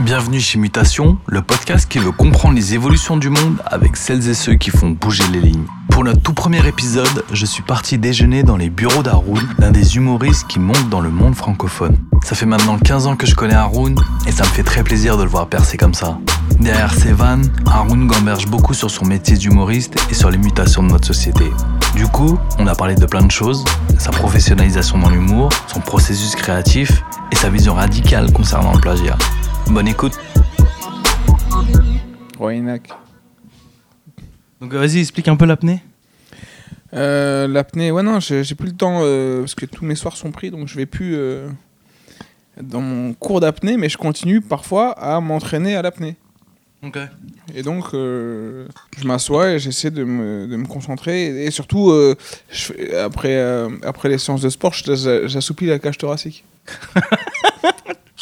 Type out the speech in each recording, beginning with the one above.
Bienvenue chez Mutation, le podcast qui veut comprendre les évolutions du monde avec celles et ceux qui font bouger les lignes. Pour notre tout premier épisode, je suis parti déjeuner dans les bureaux d'Haroun, l'un des humoristes qui monte dans le monde francophone. Ça fait maintenant 15 ans que je connais Haroun et ça me fait très plaisir de le voir percer comme ça. Derrière ses vannes, Haroun gamberge beaucoup sur son métier d'humoriste et sur les mutations de notre société. Du coup, on a parlé de plein de choses, sa professionnalisation dans l'humour, son processus créatif et sa vision radicale concernant le plagiat. Bonne écoute. Roinac. Donc vas-y, explique un peu l'apnée. Euh, L'apnée, ouais, non, j'ai plus le temps euh, parce que tous mes soirs sont pris, donc je vais plus euh, dans mon cours d'apnée, mais je continue parfois à m'entraîner à l'apnée. Ok. Et donc, euh, je m'assois et j'essaie de me, de me concentrer. Et surtout, euh, je fais- après, euh, après les séances de sport, j'assouplis la cage thoracique.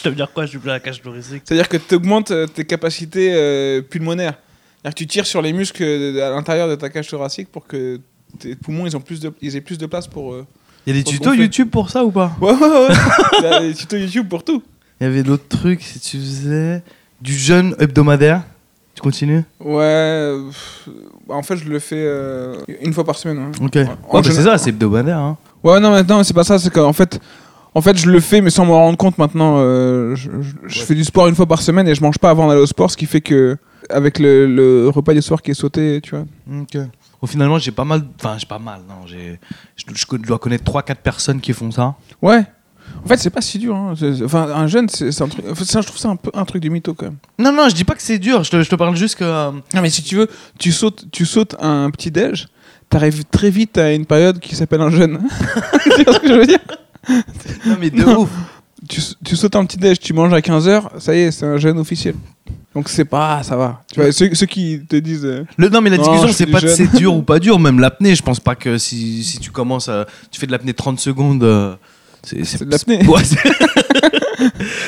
Ça veut dire quoi, je suis plus à la cage thoracique C'est-à-dire que tu augmentes tes capacités euh, pulmonaires. C'est-à-dire que tu tires sur les muscles de- à l'intérieur de ta cage thoracique pour que tes poumons ils ont plus de, ils aient plus de place pour. euh, Il y a des tutos gonfler. YouTube pour ça ou pas? Ouais, ouais, ouais. Il y a des tutos YouTube pour tout. Il y avait d'autres trucs, si tu faisais du jeûne hebdomadaire. Tu continues? Ouais. euh, pff, en fait, je le fais euh, une fois par semaine. ouais. Ok. Ouais, bah, c'est ça, c'est hebdomadaire. Hein. Ouais, non, maintenant, c'est pas ça. C'est qu'en fait, en fait, je le fais, mais sans me rendre compte maintenant. euh, je je- je Ouais. fais du sport une fois par semaine et je mange pas avant d'aller au sport, ce qui fait que, avec le, le repas du soir qui est sauté, tu vois. Ok. Au finalement, j'ai pas mal. Enfin, j'ai pas mal. Non, j'ai. Je, je dois connaître 3-4 personnes qui font ça. Ouais. En fait, c'est pas si dur. hein. Enfin, un jeune, c'est un truc. ça, je trouve ça un peu un truc de mytho quand même. Non, non, je dis pas que c'est dur. Je te, je te parle juste que. euh, Non, mais si tu veux, tu sautes, tu sautes un petit déj, t'arrives très vite à une période qui s'appelle un jeûne. tu vois ce que je veux dire? Non, mais de Non. ouf. tu, tu sautes un petit déj, tu manges à 15h, ça y est, c'est un jeûne officiel. Donc c'est pas, ça va. Tu vois, ceux, ceux qui te disent. euh, Le, non, mais la discussion, c'est pas c'est dur ou pas dur. Même l'apnée, je pense pas que si, si tu commences à. Tu fais de l'apnée 30 secondes. euh, c'est de l'apnée. Ouais,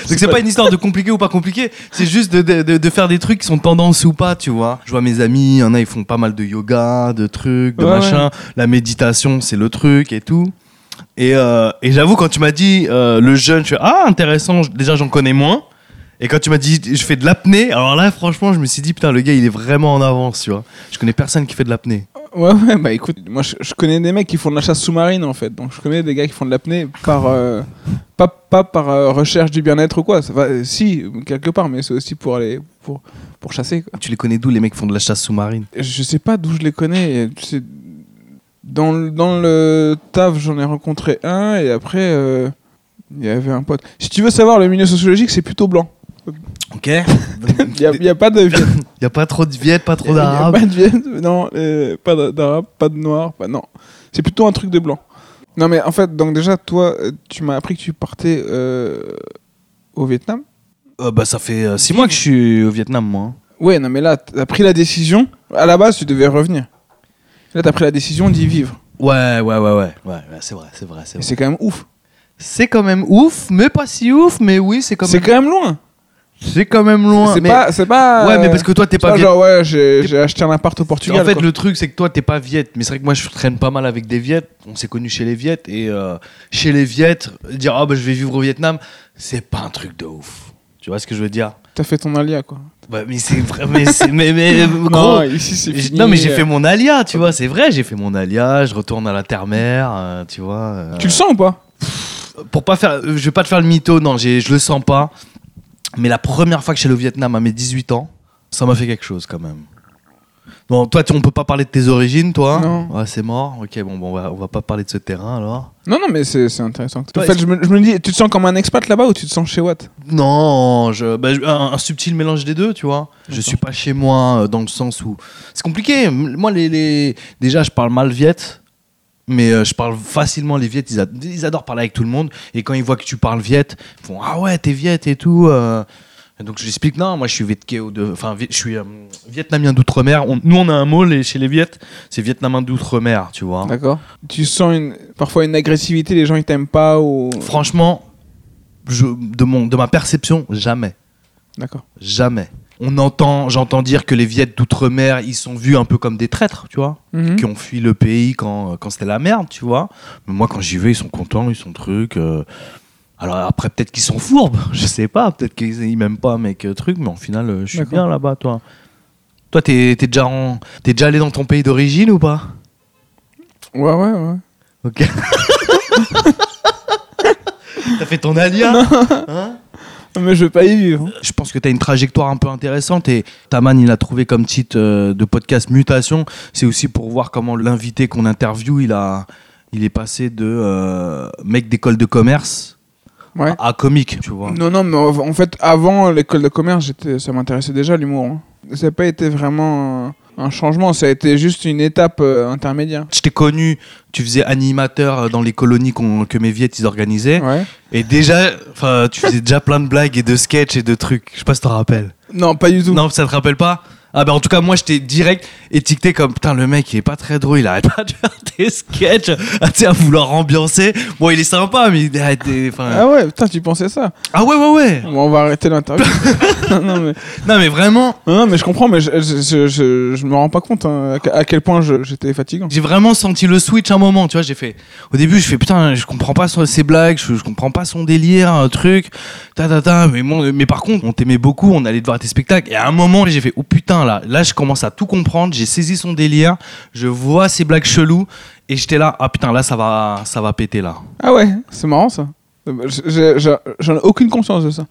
Donc c'est pas une histoire de compliqué ou pas compliqué, c'est juste de, de- de- de faire des trucs qui sont tendance ou pas, tu vois. Je vois mes amis, il y en a ils font pas mal de yoga, de trucs, de Ouais, machin. La méditation c'est le truc et tout. Et, euh, et j'avoue quand tu m'as dit euh, le jeûne, je fais ah intéressant, déjà j'en connais moins. Et quand tu m'as dit je fais de l'apnée, alors là franchement je me suis dit putain le gars il est vraiment en avance, tu vois. Je connais personne qui fait de l'apnée. Ouais, ouais, bah écoute, moi je, je connais des mecs qui font de la chasse sous-marine en fait. Donc je connais des gars qui font de l'apnée par. euh, pas, pas par euh, recherche du bien-être ou quoi. Ça va, si, quelque part, mais c'est aussi pour aller. Pour, pour chasser quoi. Tu les connais d'où les mecs qui font de la chasse sous-marine? Je sais pas d'où je les connais. et tu sais, dans, le- dans le taf, j'en ai rencontré un et après, euh, il y avait un pote. Si tu veux savoir, le milieu sociologique, c'est plutôt blanc. Ok. Il n'y a, il y a pas de Viet. y a pas trop de Viet, pas Il trop d'Arabes. pas de Viet, non, euh, pas d'a- d'arabe, pas de noir, pas, non. C'est plutôt un truc de blanc. Non, mais en fait, donc déjà, toi, euh, tu m'as appris que tu partais euh, au Vietnam. Euh, bah, ça fait 6 mois que je suis au Vietnam, moi. Ouais, non, mais là, t'as pris la décision. À la base, tu devais revenir. Là, t'as pris la décision d'y vivre. Ouais, ouais, ouais, ouais. ouais, ouais, c'est vrai, c'est vrai, c'est vrai. c'est quand même ouf. C'est quand même ouf, mais pas si ouf, mais oui, c'est quand C'est même. quand même loin. C'est quand même loin. C'est mais- pas, c'est pas. Ouais, mais parce que toi, t'es c'est pas pas genre, ouais, j'ai acheté un appart au Portugal. En fait, quoi. le truc, c'est que toi, t'es pas viet. Mais c'est vrai que moi, je traîne pas mal avec des viet. On s'est connus chez les viet. Et euh, chez les viet, dire, ah, bah, je vais vivre au Vietnam, c'est pas un truc de ouf. Tu vois ce que je veux dire? T'as fait ton alia, quoi. Ouais, mais c'est vrai, mais c'est. Mais, mais, gros, non, ici, c'est J- fini. Non mais j'ai fait mon alia, tu vois, c'est vrai, j'ai fait mon alia, je retourne à la terre-mère, euh, tu vois. euh, Tu le sens ou pas? Pour pas faire, euh, je vais pas te faire le mytho, non, j'ai- je le sens pas. Mais la première fois que je suis allé au Vietnam à mes 18 ans, ça m'a fait quelque chose quand même. Bon, toi, tu- on peut pas parler de tes origines, toi Non. Ouais, c'est mort. Ok, bon, bon on, va, on va pas parler de ce terrain alors. Non, non, mais c'est c'est intéressant. Toi, en fait, est-ce- je me, je me dis, tu te sens comme un expat là-bas ou tu te sens chez Watt? Non, je, bah, je- un, un subtil mélange des deux, tu vois. Je D'accord. suis pas chez moi euh, dans le sens où c'est compliqué. M- Moi, les, les- déjà, je parle mal viet, mais euh, je parle facilement les viet. Ils, ad- ils adorent parler avec tout le monde. Et quand ils voient que tu parles viet, ils font ah ouais, t'es viet et tout. euh. Donc je lui explique non, moi je suis vietkéo de, enfin vi- je suis euh, vietnamien d'outre-mer. Nous on a un mot les- chez les viet, c'est vietnamien d'outre-mer, tu vois. D'accord. Tu sens une, parfois une agressivité, les gens ils t'aiment pas ou? Franchement, je, de mon, de ma perception, jamais. D'accord. Jamais. On entend, j'entends dire que les Viettes d'outre-mer, ils sont vus un peu comme des traîtres, tu vois, Mhm. qui ont fui le pays quand, quand c'était la merde, tu vois. Mais moi, quand j'y vais, ils sont contents, ils sont trucs. euh. Alors après, peut-être qu'ils sont fourbes, je sais pas. Peut-être qu'ils ils m'aiment pas, mec, truc. Mais en final, euh, je suis bien là-bas, toi. Toi, t'es t'es déjà, en- déjà allé dans ton pays d'origine ou pas? Ouais, ouais, ouais. Ok. T'as fait ton alia Hein? Mais je vais pas y vivre. Je pense que tu as une trajectoire un peu intéressante et Taman, il a trouvé comme titre euh, de podcast Mutation. C'est aussi pour voir comment l'invité qu'on interview, il, a, il est passé de euh, mec d'école de commerce Ouais. à comique, tu vois. Non, non, mais en fait, avant l'école de commerce, j'étais, ça m'intéressait déjà l'humour. hein. Ça n'a pas été vraiment un, changement, ça a été juste une étape euh, intermédiaire. Je t'ai connu, tu faisais animateur dans les colonies que mes viettes ils organisaient. Ouais. Et déjà, tu faisais déjà plein de blagues et de sketchs et de trucs. Je sais pas si t'en rappelles. Non, pas du tout. Non, ça te rappelle pas? Ah bah en tout cas moi je t'ai direct étiqueté comme putain le mec il est pas très drôle, il arrête pas de faire des sketchs, ah, tu sais, à vouloir ambiancer. Bon il est sympa mais il arrête des- enfin- Ah ouais, putain, tu pensais ça Ah ouais ouais ouais. Bon, on va arrêter l'interview. non, mais... Non mais vraiment, non, non, mais je comprends, mais je, je, je, me rends pas compte hein, à que- à quel point j'étais fatigant. j'ai vraiment senti le switch un moment, tu vois, j'ai fait au début je fais putain, je comprends pas ses blagues, je, comprends pas son délire, un truc, ta ta ta, mais bon, mais par contre, on t'aimait beaucoup, on allait te voir tes spectacles et à un moment j'ai fait oh putain là, là je commence à tout comprendre, j'ai saisi son délire, je vois ses blagues cheloues et j'étais là ah putain là ça va ça va péter là. Ah ouais, c'est marrant ça. Je- je- je- J'en ai aucune conscience de ça.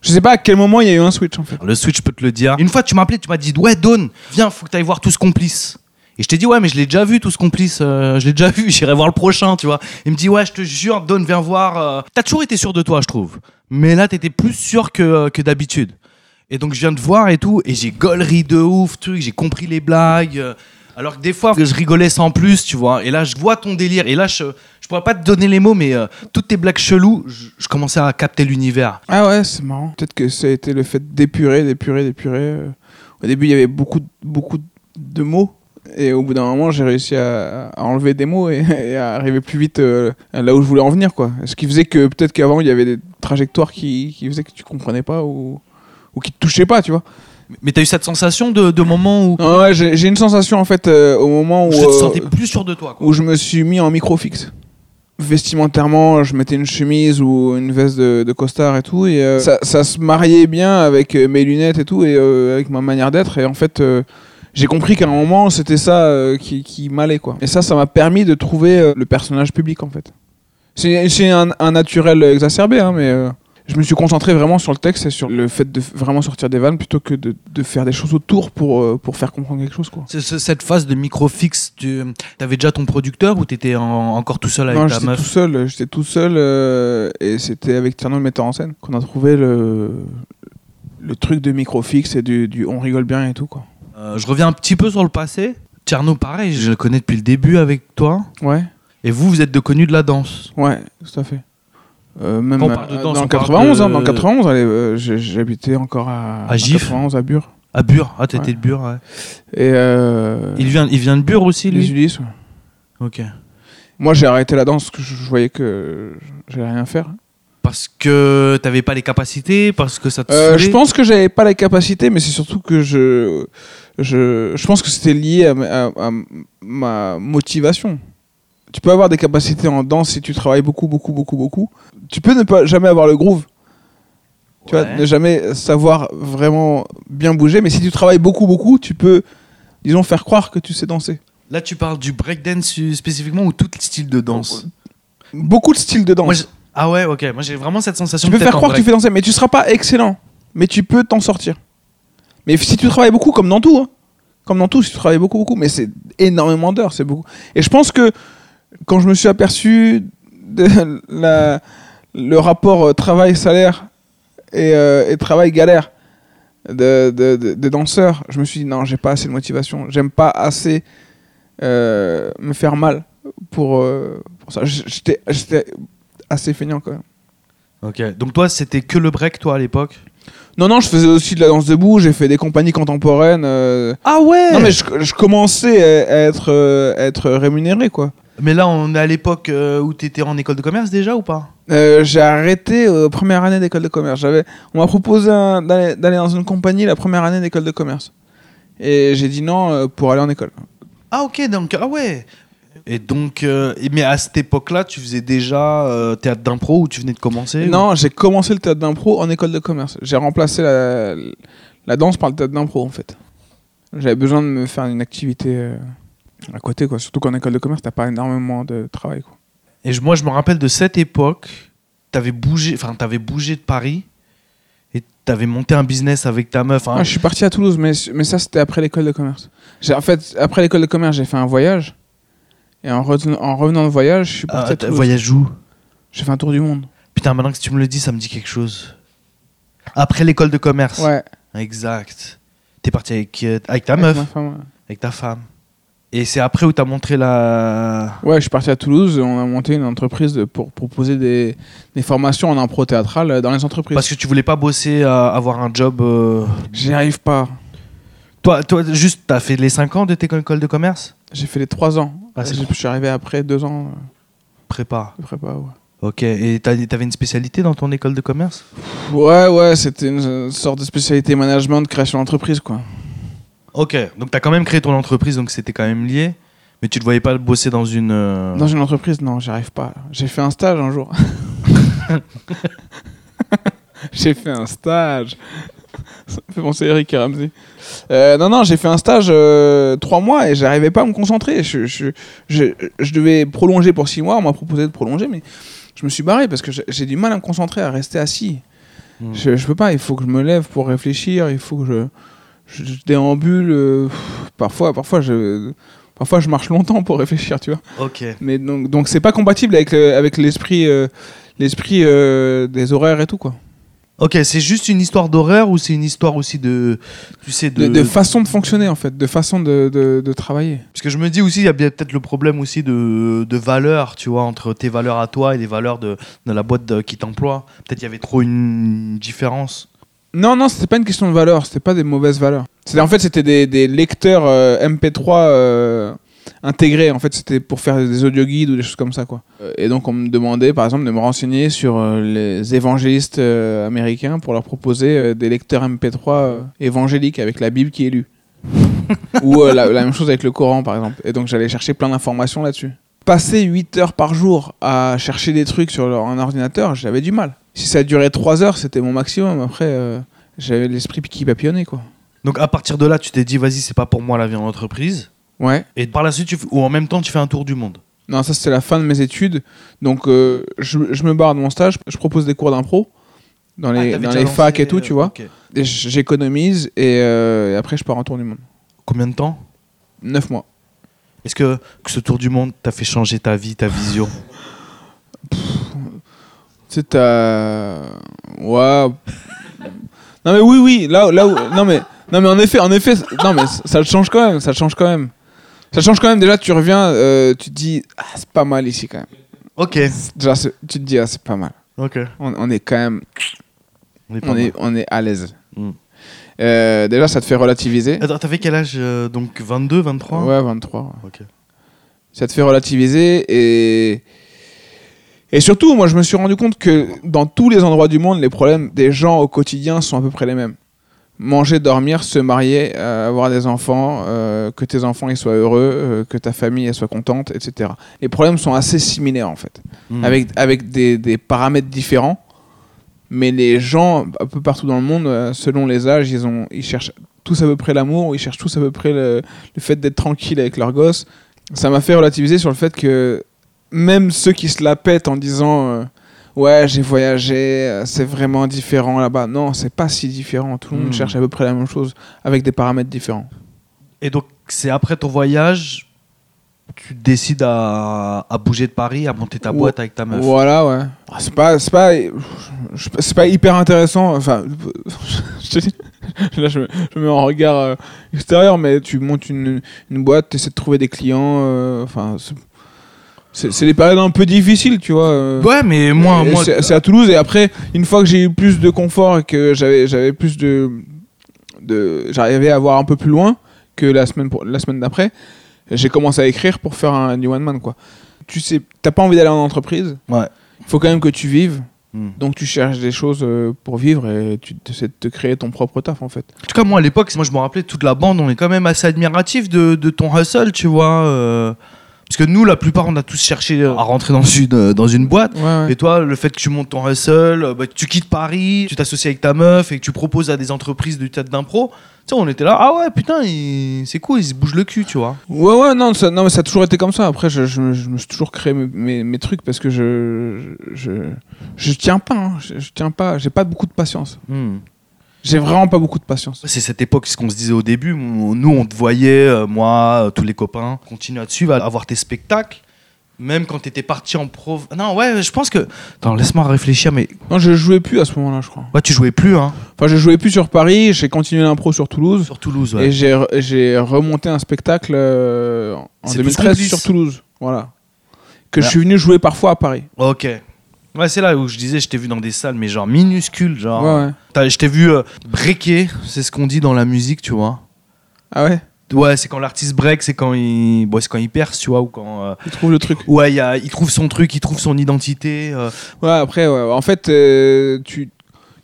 Je sais pas à quel moment il y a eu un switch en fait. Le Switch, je peux te le dire. Une fois, tu m'as appelé, tu m'as dit Ouais, Dawn, viens, faut que tu ailles voir tous complices. Et je t'ai dit Ouais, mais je l'ai déjà vu, tous complices. euh, je l'ai déjà vu, j'irai voir le prochain, tu vois. Il me dit Ouais, je te jure, Dawn, viens voir. euh. T'as toujours été sûr de toi, je trouve. Mais là, t'étais plus sûr que, euh, que d'habitude. Et donc, je viens de voir et tout, et j'ai gaulerie de ouf, truc, j'ai compris les blagues. alors que des fois, je rigolais sans plus, tu vois. Et là, je vois ton délire. Et là, je, je pourrais pas te donner les mots, mais euh, toutes tes blagues cheloues, je, commençais à capter l'univers. Ah ouais, c'est marrant. Peut-être que ça a été le fait d'épurer, d'épurer, d'épurer. euh. Au début, il y avait beaucoup, beaucoup de mots. Et au bout d'un moment, j'ai réussi à, enlever des mots et, et à arriver plus vite euh, là où je voulais en venir. Quoi. Ce qui faisait que peut-être qu'avant, il y avait des trajectoires qui, qui faisaient que tu comprenais pas ou, ou qui te touchaient pas, tu vois. Mais t'as eu cette sensation de, de moment où Non, ouais, j'ai j'ai une sensation en fait euh, au moment où, je te euh, sentais plus sûr de toi. Quoi. où je me suis mis en micro fixe. Vestimentairement, je mettais une chemise ou une veste de, de costard et tout, et euh, ça, ça se mariait bien avec euh, mes lunettes et tout, et euh, avec ma manière d'être. Et en fait, euh, j'ai compris qu'à un moment, c'était ça euh, qui, qui m'allait, quoi. Et ça, ça m'a permis de trouver euh, le personnage public, en fait. C'est c'est un, un naturel exacerbé, hein, mais euh, je me suis concentré vraiment sur le texte et sur le fait de vraiment sortir des vannes plutôt que de, de faire des choses autour pour, euh, pour faire comprendre quelque chose, quoi. Cette phase de micro fixe, tu avais déjà ton producteur ou t'étais en- encore tout seul avec Non, ta meuf tout seul, j'étais tout seul euh, et c'était avec Tierno le metteur en scène qu'on a trouvé le, le truc de micro fixe et du, du on rigole bien et tout quoi. Euh, Je reviens un petit peu sur le passé. Tierno, pareil, je le connais depuis le début avec toi. Ouais, Et vous, vous êtes de connus de la danse. ouais, tout à fait. Euh, même Quand on parle de euh, danse, dans on le parle 91, de- hein, dans le 91, allez, euh, j'ai- j'habitais encore à, À Gif 91 à Bure. À Bure. Ah, t'étais Ouais. de Bure, ouais. Et euh, Il, vient, il vient de Bure aussi, les lui Ulysses. ouais. Ok. Moi, j'ai arrêté la danse parce que je, je voyais que j'allais rien faire. Parce que t'avais pas les capacités, parce que ça te Euh, saoulait? je pense que j'avais pas la capacité, mais c'est surtout que je, je, je pense que c'était lié à, ma- à- à ma motivation. Tu peux avoir des capacités en danse si tu travailles beaucoup, beaucoup, beaucoup, beaucoup. Tu peux ne pas jamais avoir le groove. Tu vois, Ouais. ne jamais savoir vraiment bien bouger, mais si tu travailles beaucoup, beaucoup, tu peux, disons, faire croire que tu sais danser. Là, tu parles du breakdance spécifiquement ou tout le style de danse? Beaucoup de styles de danse. Moi, Ah ouais, ok. Moi, j'ai vraiment cette sensation tu peux faire croire que tu fais danser, mais tu seras pas excellent. Mais tu peux t'en sortir. Mais si tu travailles beaucoup, comme dans tout, hein, comme dans tout, si tu travailles beaucoup, beaucoup, mais c'est énormément d'heures, c'est beaucoup. Et je pense que quand je me suis aperçu de la, le rapport euh, travail-salaire et, euh, et travail-galère de, de, de- des danseurs, je me suis dit non, j'ai pas assez de motivation, j'aime pas assez euh, me faire mal pour, euh, pour ça. J'étais assez feignant quand même. Ok. Donc, toi, c'était que le break, toi, à l'époque? Non, non, je faisais aussi de la danse debout, j'ai fait des compagnies contemporaines. euh. Ah ouais Non, mais je, je commençais à, être, à être rémunéré, quoi. Mais là, on est à l'époque euh, où tu étais en école de commerce déjà ou pas? Euh, j'ai arrêté euh, première année d'école de commerce. J'avais, on m'a proposé un- d'aller dans une compagnie la première année d'école de commerce. Et j'ai dit non euh, pour aller en école. Ah ok, donc ah ouais. Et donc, mais à cette époque-là, tu faisais déjà théâtre d'impro ou tu venais de commencer Non, j'ai commencé le théâtre d'impro en école de commerce. J'ai remplacé la, la danse par le théâtre d'impro en fait. J'avais besoin de me faire une activité à côté quoi. Surtout qu'en école de commerce, t'as pas énormément de travail quoi. Et je- moi, je me rappelle de cette époque, t'avais bougé, enfin, t'avais bougé de Paris et t'avais monté un business avec ta meuf. hein. Ah, je suis parti à Toulouse, mais, mais ça c'était après l'école de commerce. En fait, après l'école de commerce, j'ai fait un voyage. Et en, revenant- en revenant de voyage, je suis parti à t'as Toulouse. voyage où? J'ai fait un tour du monde. Putain, maintenant que tu me le dis, ça me dit quelque chose. Après l'école de commerce? Ouais. Exact. T'es parti avec, euh, avec ta avec meuf, ma femme, ouais. avec ta femme. Et c'est après où t'as montré la. Ouais, je suis parti à Toulouse. On a monté une entreprise de- pour proposer des, des formations en impro théâtral dans les entreprises. Parce que tu voulais pas bosser, à avoir un job. euh, J'y arrive pas. Toi, toi, juste, t'as fait les 5 ans de tes école de commerce? J'ai fait les 3 ans. Ah, je, suis arrivé après 2 ans euh, Prépa. de prépa. Ouais, Ok. Et t'avais une spécialité dans ton école de commerce? Ouais, ouais, c'était une sorte de spécialité management, création d'entreprise, quoi. Ok. Donc t'as quand même créé ton entreprise, donc c'était quand même lié. Mais tu ne voyais pas bosser dans une. euh, Dans une entreprise, non, j'y arrive pas. J'ai fait un stage un jour. j'ai fait un stage. Ça me fait penser à Eric et Ramsey. Euh, non, non, j'ai fait un stage euh, trois mois et j'arrivais pas à me concentrer. Je, je, je, je devais prolonger pour six mois. On m'a proposé de prolonger, mais je me suis barré parce que j'ai- j'ai du mal à me concentrer, à rester assis. Hmm. Je, je peux pas. Il faut que je me lève pour réfléchir. Il faut que je, je, je déambule. euh, parfois, parfois, je, parfois, je marche longtemps pour réfléchir, tu vois. Ok. Mais donc, donc c'est pas compatible avec le- avec l'esprit, euh, l'esprit euh, des horaires et tout quoi. Ok, c'est juste une histoire d'horaire ou c'est une histoire aussi de. Tu sais, de. De, de façon de fonctionner en fait, de façon de, de, travailler. Parce que je me dis aussi, il y a peut-être le problème aussi de, de valeur, tu vois, entre tes valeurs à toi et les valeurs de, de la boîte qui t'emploie. Peut-être il y avait trop une différence. Non non, c'était pas une question de valeur, c'était pas des mauvaises valeurs. C'était en fait c'était des, des lecteurs euh, MP3 euh, intégrés. En fait c'était pour faire des audio guides ou des choses comme ça quoi. Euh, Et donc on me demandait par exemple de me renseigner sur euh, les évangélistes américains pour leur proposer des lecteurs MP3 euh, évangéliques avec la Bible qui est lue. Ou la, la même chose avec le Coran, par exemple. Et donc, j'allais chercher plein d'informations là-dessus. Passer 8 heures par jour à chercher des trucs sur un ordinateur, j'avais du mal. Si ça durait 3 heures, c'était mon maximum. Après, euh, j'avais l'esprit qui papillonnait, quoi. Donc à partir de là, tu t'es dit, vas-y, c'est pas pour moi la vie en entreprise. Ouais. Et par la suite, tu f- ou en même temps, tu fais un tour du monde. Non, ça, c'était la fin de mes études. Donc, euh, je, je me barre de mon stage. Je propose des cours d'impro dans les, Ah, dans les facs et tout, tu euh, vois. Et j'économise et, euh, et après, je pars en tour du monde. Combien de temps? 9 mois. Est-ce que, que ce tour du monde t'a fait changer ta vie, ta vision? Tu sais, t'as. Ouais. Non, mais oui, oui, là, là où. Non, mais, non, mais en effet, en effet, non, mais ça le change quand même, ça le change quand même. Ça change quand même, déjà, tu reviens, euh, tu te dis, ah, c'est pas mal ici quand même. Ok. Déjà, tu te dis, ah, c'est pas mal. Ok. On, on est quand même. On est pas On est, on est à l'aise. Mm. Euh, déjà, ça te fait relativiser. Attends, t'avais quel âge euh, Donc 22, 23 Ouais, 23. ouais. Ok. ça te fait relativiser et et surtout moi je me suis rendu compte que dans tous les endroits du monde les problèmes des gens au quotidien sont à peu près les mêmes. Manger dormir se marier euh, avoir des enfants euh, que tes enfants ils soient heureux euh, que ta famille elle soit contente etc les problèmes sont assez similaires en fait. Hmm. avec avec des, des paramètres différents mais les gens un peu partout dans le monde selon les âges ils ont ils cherchent tous à peu près l'amour ils cherchent tous à peu près le, le fait d'être tranquille avec leurs gosses. Ça m'a fait relativiser sur le fait que même ceux qui se la pètent en disant euh, ouais j'ai voyagé euh, c'est vraiment différent là-bas non c'est pas si différent tout le monde Hmm. cherche à peu près la même chose avec des paramètres différents Et donc, c'est après ton voyage, tu décides à, à bouger de Paris, à monter ta boîte avec ta meuf? voilà ouais Ah, c'est pas c'est pas c'est pas hyper intéressant enfin je te dis là je me, je me mets en regard euh, extérieur mais tu montes une, une boîte tu essaies de trouver des clients enfin c'est- des périodes un peu difficiles tu vois euh. Ouais, mais moi, moi c'est à Toulouse et après une fois que j'ai eu plus de confort et que j'avais j'avais plus de de j'arrivais à voir un peu plus loin que la semaine pour, la semaine d'après j'ai commencé à écrire pour faire un new one man quoi tu sais t'as pas envie d'aller en entreprise Ouais. il faut quand même que tu vives Hmm. donc tu cherches des choses euh, pour vivre et tu essaies de te créer ton propre taf en fait En tout cas, moi, à l'époque, moi, je me rappelais toute la bande, on est quand même assez admiratif de, de ton hustle, tu vois. euh, Parce que nous, la plupart, on a tous cherché à rentrer dans une, euh, dans une boîte. Ouais, ouais. Et toi, le fait que tu montes ton hustle, euh, bah, tu quittes Paris, tu t'associes avec ta meuf et que tu proposes à des entreprises du théâtre d'impro, tu sais, on était là, ah ouais, putain, il- c'est cool, il se bouge le cul, tu vois. Ouais, ouais, non, ça, non, mais ça a toujours été comme ça. Après, je, je, je me suis toujours créé mes, mes, mes trucs parce que je, je, je, tiens pas. hein. Je, je tiens pas. J'ai pas beaucoup de patience. J'ai vraiment pas beaucoup de patience. C'est cette époque, ce qu'on se disait au début. Nous, on te voyait, euh, moi, euh, tous les copains, continuer à te suivre, à avoir tes spectacles. Même quand t'étais parti en pro. Non, ouais, je pense que. Attends, laisse-moi réfléchir, mais. Non, je jouais plus à ce moment-là, je crois. Ouais, tu jouais plus, hein, Enfin, je jouais plus sur Paris. J'ai continué l'impro sur Toulouse. sur Toulouse, ouais. Et j'ai re- j'ai remonté un spectacle euh, en C'est 2013 Toulouse. sur Toulouse. Voilà. Que je suis venu jouer parfois à Paris. Ok. Ouais, c'est là où je disais, je t'ai vu dans des salles, mais genre minuscules, genre. Ouais, ouais. T'as- Je t'ai vu euh, breaker, c'est ce qu'on dit dans la musique, tu vois. Ah ouais? Ouais, c'est quand l'artiste break, c'est quand il, bon, c'est quand il perce, tu vois, ou quand. euh, Tu trouves le truc Ouais, il, y a- il trouve son truc, il trouve son identité. euh, Ouais, après, ouais. en fait, euh, tu...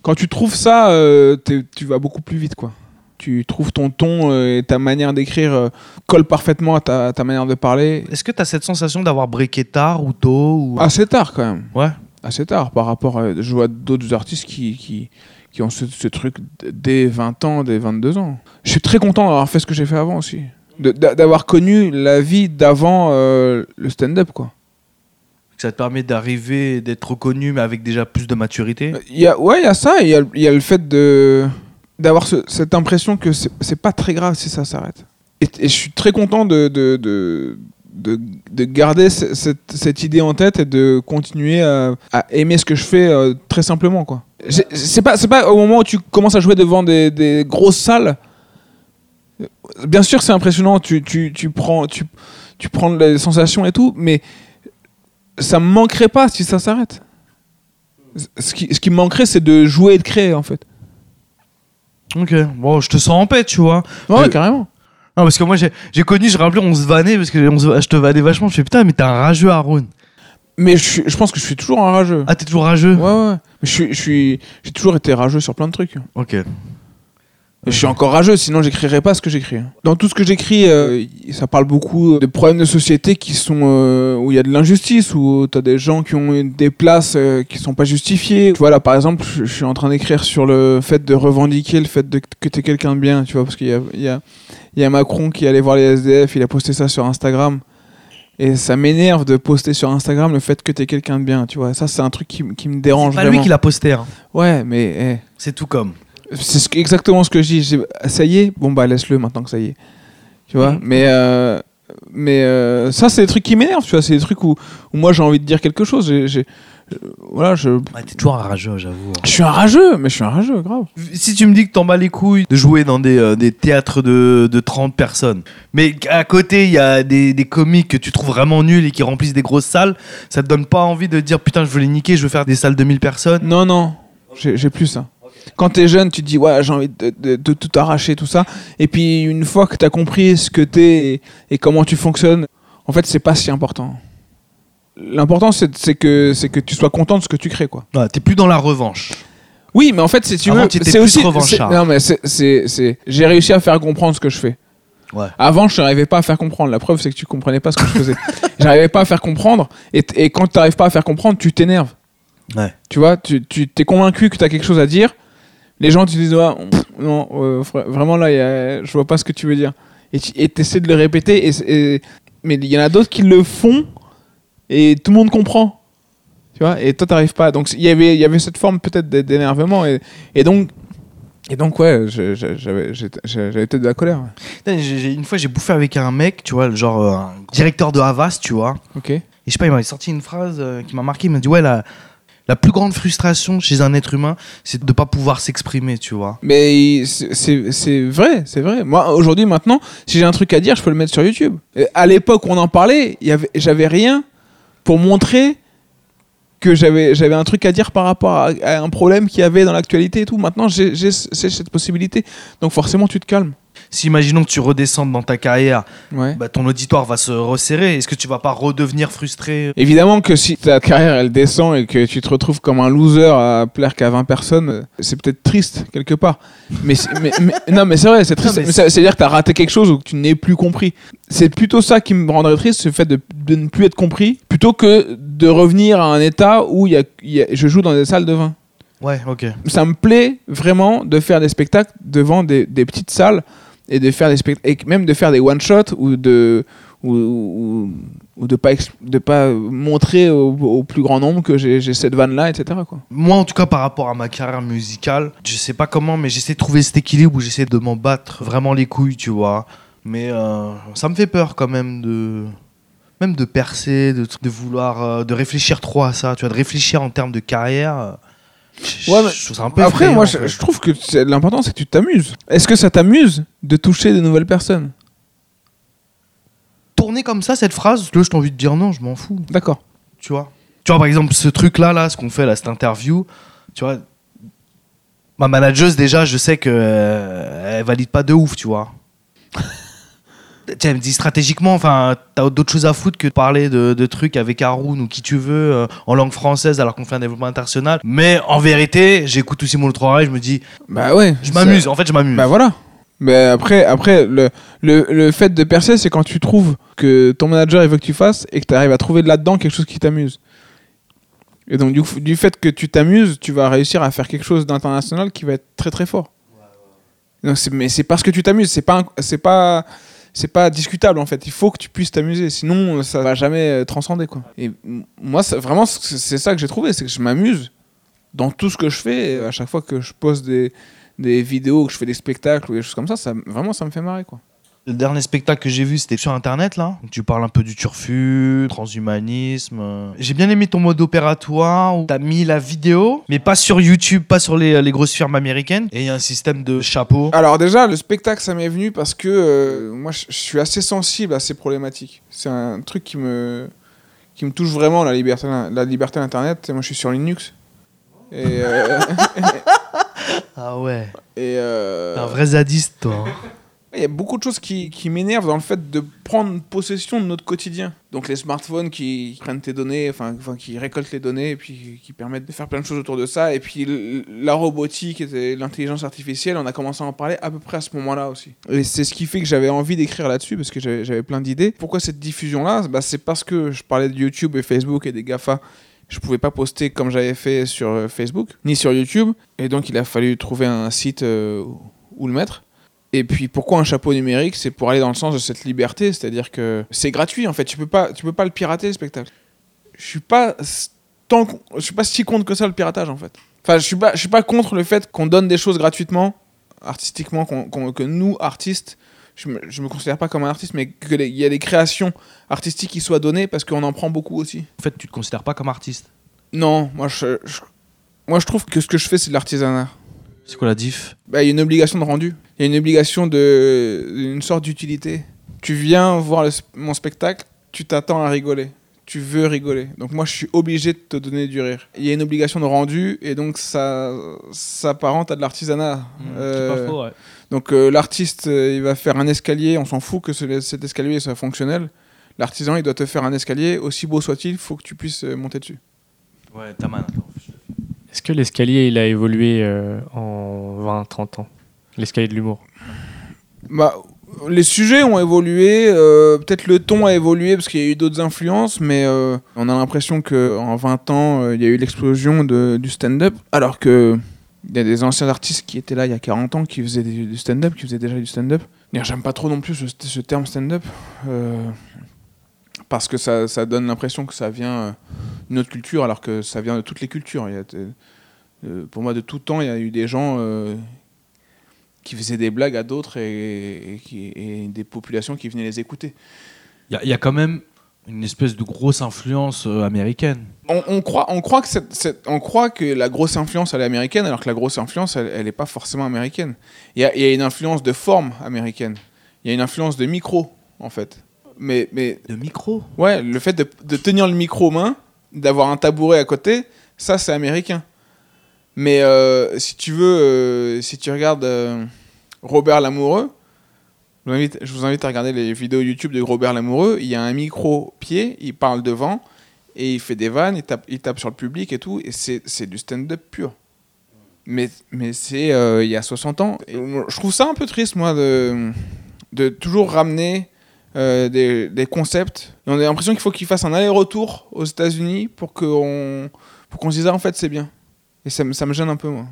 quand tu trouves ça, euh, t'es- tu vas beaucoup plus vite, quoi. Tu trouves ton ton euh, et ta manière d'écrire euh, colle parfaitement à ta, ta manière de parler. Est-ce que t'as cette sensation d'avoir breaké tard ou tôt ou... Assez tard, quand même. Ouais. Assez tard par rapport à. Je vois d'autres artistes qui, qui, qui ont ce, ce truc dès 20 ans, dès 22 ans. Je suis très content d'avoir fait ce que j'ai fait avant aussi. D'avoir connu la vie d'avant euh, le stand-up, quoi. Ça te permet d'arriver, d'être reconnu, mais avec déjà plus de maturité? Y a, ouais, il y a ça. Il y y a le fait de d'avoir ce- cette impression que c'est c'est pas très grave si ça s'arrête. Et, et je suis très content de, de, de, de, de garder ce- cette, cette idée en tête et de continuer à, à aimer ce que je fais euh, très simplement. quoi. C'est pas, pas au moment où tu commences à jouer devant des, des grosses salles. Bien sûr, c'est impressionnant. Tu, tu, tu, prends, tu, tu prends les sensations et tout, mais ça me manquerait pas si ça s'arrête. Ce qui, ce qui me manquerait, c'est de jouer et de créer, en fait. Ok, bon, je te sens en paix, tu vois. Ouais, carrément. Non, parce que moi, j'ai connu, je me rappelle, on se vannait, parce que on se- je te vannais vachement. Je fais putain, mais t'es un rageux, Haroun. Mais je, suis- je pense que je suis toujours un rageux. Ah, t'es toujours rageux? Ouais, ouais. Mais je suis, je suis, j'ai toujours été rageux sur plein de trucs. Ok. Et je suis encore rageux, sinon j'écrirais pas ce que j'écris. Dans tout ce que j'écris, euh, ça parle beaucoup de problèmes de société qui sont euh, où il y a de l'injustice, où t'as des gens qui ont des places euh, qui sont pas justifiées. Tu vois là, par exemple, je suis en train d'écrire sur le fait de revendiquer le fait de, que t'es quelqu'un de bien, tu vois, parce qu'il y a, il y a, il y a Macron qui allait voir les SDF, il a posté ça sur Instagram. Et ça m'énerve de poster sur Instagram le fait que t'es quelqu'un de bien, tu vois. Ça, c'est un truc qui, qui me dérange C'est pas vraiment. lui qui l'a posté, hein. Ouais, mais eh, C'est tout comme. c'est ce que- exactement ce que je dis. Ça y est, bon bah laisse-le maintenant que ça y est. Tu vois, Mhm. mais euh, mais euh, ça c'est des trucs qui m'énervent. Tu vois, c'est des trucs où, où moi j'ai envie de dire quelque chose. J'ai- j'ai- voilà, je, Ouais, t'es toujours un rageux, j'avoue. je suis un rageux, mais je suis un rageux, grave. Si tu me dis que t'en bats les couilles de jouer dans des, euh, des théâtres de, de 30 personnes, mais à côté il y a des, des comiques que tu trouves vraiment nuls et qui remplissent des grosses salles, ça te donne pas envie de dire putain, je veux les niquer, je veux faire des salles de 1000 personnes? Non, non, j'ai j'ai plus ça. Quand t'es jeune, tu te dis ouais, j'ai envie de, de- de tout arracher, tout ça. Et puis une fois que t'as compris ce que t'es et, et comment tu fonctionnes, en fait, c'est pas si important. L'important, c'est que, que tu sois content de ce que tu crées, quoi. Ouais, T'es plus dans la revanche. Oui, mais en fait, si tu Avant, veux, c'est aussi. Non, mais c'est, j'ai réussi à faire comprendre ce que je fais. Ouais. Avant, je n'arrivais pas à faire comprendre. La preuve, c'est que tu comprenais pas ce que je faisais. J'arrivais pas à faire comprendre. Et, et quand tu n'arrives pas à faire comprendre, tu t'énerves. Ouais. Tu vois, tu, tu t'es convaincu que tu as quelque chose à dire. Les gens te disent non, euh, vra- vraiment là, je vois pas ce que tu veux dire. Et tu essaies de le répéter. Et- mais il y en a d'autres qui le font et tout le monde comprend. Tu vois, et toi, t'arrives pas. Donc, il y avait, il y avait cette forme peut-être d'é- d'énervement. Et, et donc, et donc, ouais, j'avais peut-être de la colère. une fois, j'ai bouffé avec un mec, tu vois, genre euh, un directeur de Havas, tu vois. Ok. Et je sais pas, il m'avait sorti une phrase euh, qui m'a marqué. Il m'a dit Ouais, la, la plus grande frustration chez un être humain, c'est de pas pouvoir s'exprimer, tu vois. Mais c'est- vrai, c'est vrai. Moi, aujourd'hui, maintenant, si j'ai un truc à dire, je peux le mettre sur YouTube. À l'époque où on en parlait, j'avais rien pour montrer que j'avais un truc à dire par rapport à, à un problème qu'il y avait dans l'actualité et tout. Maintenant, j'ai cette possibilité. Donc forcément, tu te calmes. Si imaginons que tu redescendes dans ta carrière, Ouais. bah, ton auditoire va se resserrer. Est-ce que tu vas pas redevenir frustré? Évidemment que si ta carrière elle descend et que tu te retrouves comme un loser à plaire qu'à 20 personnes, c'est peut-être triste quelque part. Mais, c'est- mais- mais- non, mais c'est vrai, c'est triste. C'est-à-dire que tu as raté quelque chose ou que tu n'es plus compris. C'est plutôt ça qui me rendrait triste, le fait de, de ne plus être compris, plutôt que de revenir à un état où il y a, il y a- je joue dans des salles de vin. Ouais, ok. Ça me plaît vraiment de faire des spectacles devant des, des petites salles et de faire des et même de faire des one shot ou de ou, de pas de pas montrer au, plus grand nombre que j'ai cette vanne là etc Moi, en tout cas, par rapport à ma carrière musicale, je sais pas comment, mais j'essaie de trouver cet équilibre où j'essaie de m'en battre vraiment les couilles, tu vois. Mais euh, ça me fait peur quand même de. Même de percer, de, de vouloir. euh, de réfléchir trop à ça, tu vois, de réfléchir en termes de carrière. Ouais, mais je trouve ça un peu après effrayant, moi en je, fait. je trouve que c'est- l'important c'est que tu t'amuses est-ce que ça t'amuse de toucher de nouvelles personnes? Tourner comme ça, cette phrase, là, je t'ai envie de dire non, je m'en fous. d'accord tu vois? Tu vois, par exemple, ce truc-là, là, ce qu'on fait, là, cette interview, tu vois, ma manageuse, déjà, je sais que euh, elle valide pas de ouf, tu vois. Elle me dit stratégiquement, enfin, t'as d'autres choses à foutre que de parler de, de trucs avec Haroun ou qui tu veux euh, en langue française alors qu'on fait un développement international. Mais en vérité, j'écoute aussi mon autre oreille, je me dis, bah ouais je m'amuse, en fait, je m'amuse. Bah voilà. Mais après, après le, le, le fait de percer, c'est quand tu trouves que ton manager il veut que tu fasses et que tu arrives à trouver là-dedans quelque chose qui t'amuse. Et donc, du, du fait que tu t'amuses, tu vas réussir à faire quelque chose d'international qui va être très très fort. Mais c'est parce que tu t'amuses, c'est pas, un- c'est pas, c'est pas discutable en fait. Il faut que tu puisses t'amuser, sinon ça va jamais euh, transcender quoi. Et moi, vraiment, c'est ça que j'ai trouvé, c'est que je m'amuse dans tout ce que je fais. À chaque fois que je pose des, des vidéos, que je fais des spectacles ou des choses comme ça, ça vraiment ça me fait marrer quoi. Le dernier spectacle que j'ai vu, c'était sur internet là. Tu parles un peu du turfu, transhumanisme. J'ai bien aimé ton mode opératoire où t'as mis la vidéo, mais pas sur YouTube, pas sur les, les grosses firmes américaines. Et il y a un système de chapeau. Alors déjà, le spectacle, ça m'est venu parce que euh, moi, je suis assez sensible à ces problématiques. C'est un truc qui me, qui me touche vraiment, la liberté, la liberté d'Internet. Et Moi, je suis sur Linux. Et, euh, Ah ouais. et euh, T'es un vrai zadiste, toi. hein. Il y a beaucoup de choses qui, m'énervent dans le fait de prendre possession de notre quotidien. Donc les smartphones qui prennent tes données, enfin, qui récoltent les données et puis qui permettent de faire plein de choses autour de ça. Et puis la robotique et l'intelligence artificielle, on a commencé à en parler à peu près à ce moment-là aussi. Et c'est ce qui fait que j'avais envie d'écrire là-dessus parce que j'avais plein d'idées. Pourquoi cette diffusion-là? Bah, C'est parce que je parlais de YouTube et Facebook et des GAFA. Je pouvais pas poster comme j'avais fait sur euh, Facebook, ni sur YouTube. Et donc il a fallu trouver un site euh, où le mettre. Et puis pourquoi un chapeau numérique C'est pour aller dans le sens de cette liberté, c'est-à-dire que c'est gratuit en fait. Tu peux pas, tu peux pas le pirater le spectacle. Je suis pas tant, je suis pas si contre que ça le piratage en fait. Enfin, je suis pas, je suis pas contre le fait qu'on donne des choses gratuitement, artistiquement, qu'on- qu'on- que nous artistes, je me, je me considère pas comme un artiste, mais qu'il y a des créations artistiques qui soient données parce qu'on en prend beaucoup aussi. En fait, tu te considères pas comme artiste. Non, moi je, je- moi je trouve que ce que je fais c'est de l'artisanat. C'est quoi la diff? Bah, il y a une obligation de rendu. Il y a une obligation de. une sorte d'utilité. Tu viens voir le mon spectacle, tu t'attends à rigoler. Tu veux rigoler. Donc, moi, je suis obligé de te donner du rire. Il y a une obligation de rendu, et donc ça s'apparente à de l'artisanat. Euh, ouais. donc, euh, l'artiste, euh, il va faire un escalier, on s'en fout que ce- cet escalier soit fonctionnel. L'artisan, il doit te faire un escalier, aussi beau soit-il, il faut que tu puisses monter dessus. Ouais, Taman. Est-ce que l'escalier, il a évolué euh, en 20, 30 ans? L'escalier de l'humour. Bah, les sujets ont évolué, euh, peut-être le ton a évolué parce qu'il y a eu d'autres influences, mais euh, on a l'impression qu'en 20 ans, euh, il y a eu l'explosion du stand-up, alors que il y a des anciens artistes qui étaient là il y a 40 ans qui faisaient du stand-up, qui faisaient déjà du stand-up. J'aime pas trop non plus ce, terme stand-up, parce que ça, ça donne l'impression que ça vient d'une autre culture, alors que ça vient de toutes les cultures. Pour moi, de tout temps, il y a eu des gens qui faisaient des blagues à d'autres et, et qui- et des populations qui venaient les écouter. Il y, a- il y a quand même une espèce de grosse influence euh, américaine. On, on croit, on, croit que cette- cette- on croit que la grosse influence elle est américaine, alors que la grosse influence elle n'est pas forcément américaine. Il y a, il y a une influence de forme américaine. Il y a une influence de micro, en fait. Mais, mais De micro? Ouais, le fait de, de tenir le micro aux mains, d'avoir un tabouret à côté, ça c'est américain. Mais euh, si tu veux, euh, si tu regardes euh, Robert Lamoureux, Je vous, invite, à regarder les vidéos YouTube de Robert Lamoureux. Il y a un micro-pied, il parle devant et il fait des vannes, il tape, il tape sur le public et tout. Et c'est du stand-up pur. Mais, mais c'est il y a 60 ans. Je trouve ça un peu triste, moi, de, de toujours ramener des, des concepts. On a l'impression qu'il faut qu'ils fassent un aller-retour aux États-Unis pour qu'on pour qu'on se dise, ah, en fait, c'est bien. Et ça, me- ça me gêne un peu, moi.